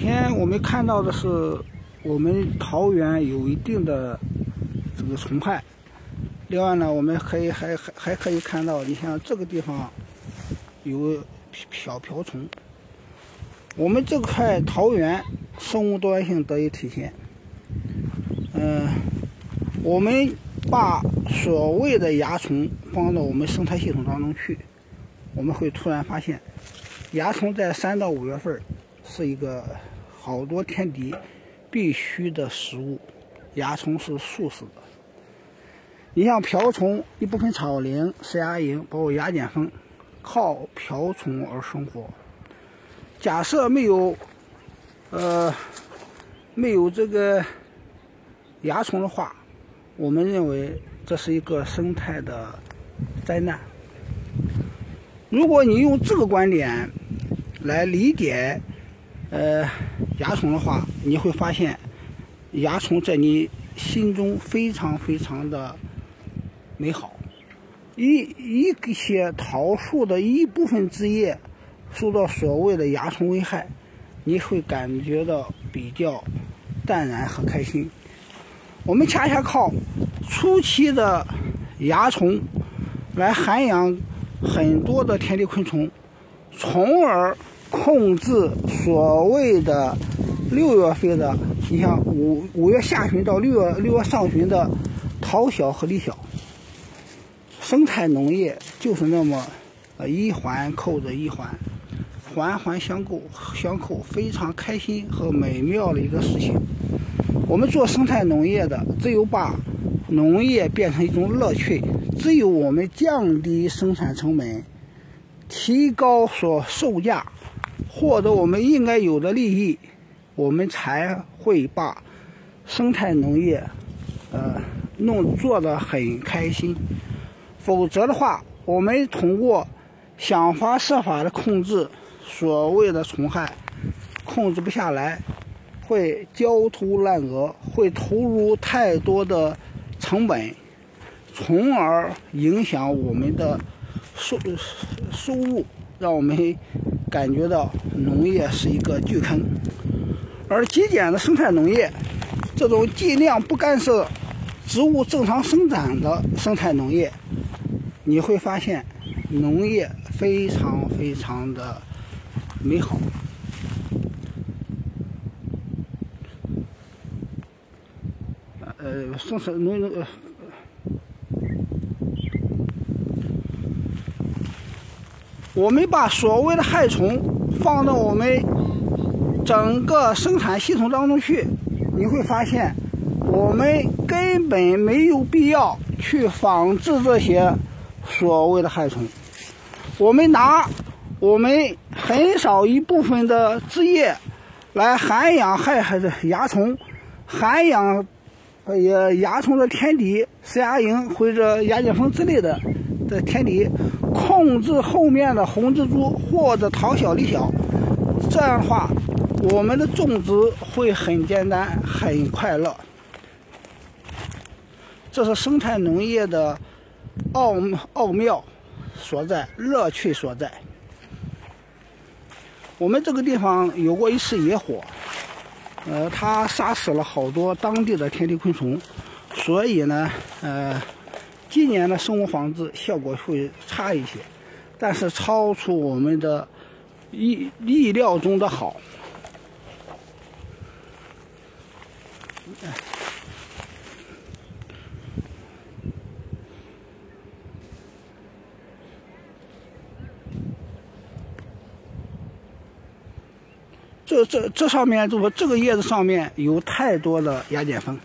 先我们看到的是我们桃园有一定的这个虫害。另外呢，我们可以还还还可以看到，你像这个地方有小瓢虫。我们这块桃园生物多样性得以体现。嗯，我们把所谓的蚜虫放到我们生态系统当中去，我们会突然发现，蚜虫在三到五月份是一个好多天敌必须的食物。蚜虫是素食的。你像瓢虫，一部分草蛉、石牙蝇，包括芽碘蜂，靠瓢虫而生活。假设没有，呃，没有这个蚜虫的话，我们认为这是一个生态的灾难。如果你用这个观点来理解，呃，蚜虫的话，你会发现，蚜虫在你心中非常非常的美好。一一些桃树的一部分枝叶。受到所谓的蚜虫危害，你会感觉到比较淡然和开心。我们恰恰靠初期的蚜虫来涵养很多的天地昆虫，从而控制所谓的六月份的，你像五五月下旬到六月六月上旬的桃小和李小。生态农业就是那么呃一环扣着一环。环环相扣，相扣非常开心和美妙的一个事情。我们做生态农业的，只有把农业变成一种乐趣，只有我们降低生产成本，提高所售价，获得我们应该有的利益，我们才会把生态农业，呃，弄做得很开心。否则的话，我们通过想方设法的控制。所谓的虫害控制不下来，会焦头烂额，会投入太多的成本，从而影响我们的收收入，让我们感觉到农业是一个巨坑。而极简的生态农业，这种尽量不干涉植物正常生长的生态农业，你会发现农业非常非常的。美好。呃，生产农呃我们把所谓的害虫放到我们整个生产系统当中去，你会发现，我们根本没有必要去防治这些所谓的害虫。我们拿。我们很少一部分的枝叶来涵养害害的蚜虫，涵养呃蚜虫的天敌石牙蝇或者芽碘蜂之类的的天敌，控制后面的红蜘蛛或者桃小李小，这样的话，我们的种植会很简单很快乐。这是生态农业的奥奥妙所在，乐趣所在。我们这个地方有过一次野火，呃，它杀死了好多当地的天敌昆虫，所以呢，呃，今年的生物防治效果会差一些，但是超出我们的意意料中的好。这这这上面，这个这个叶子上面有太多的芽碘蜂。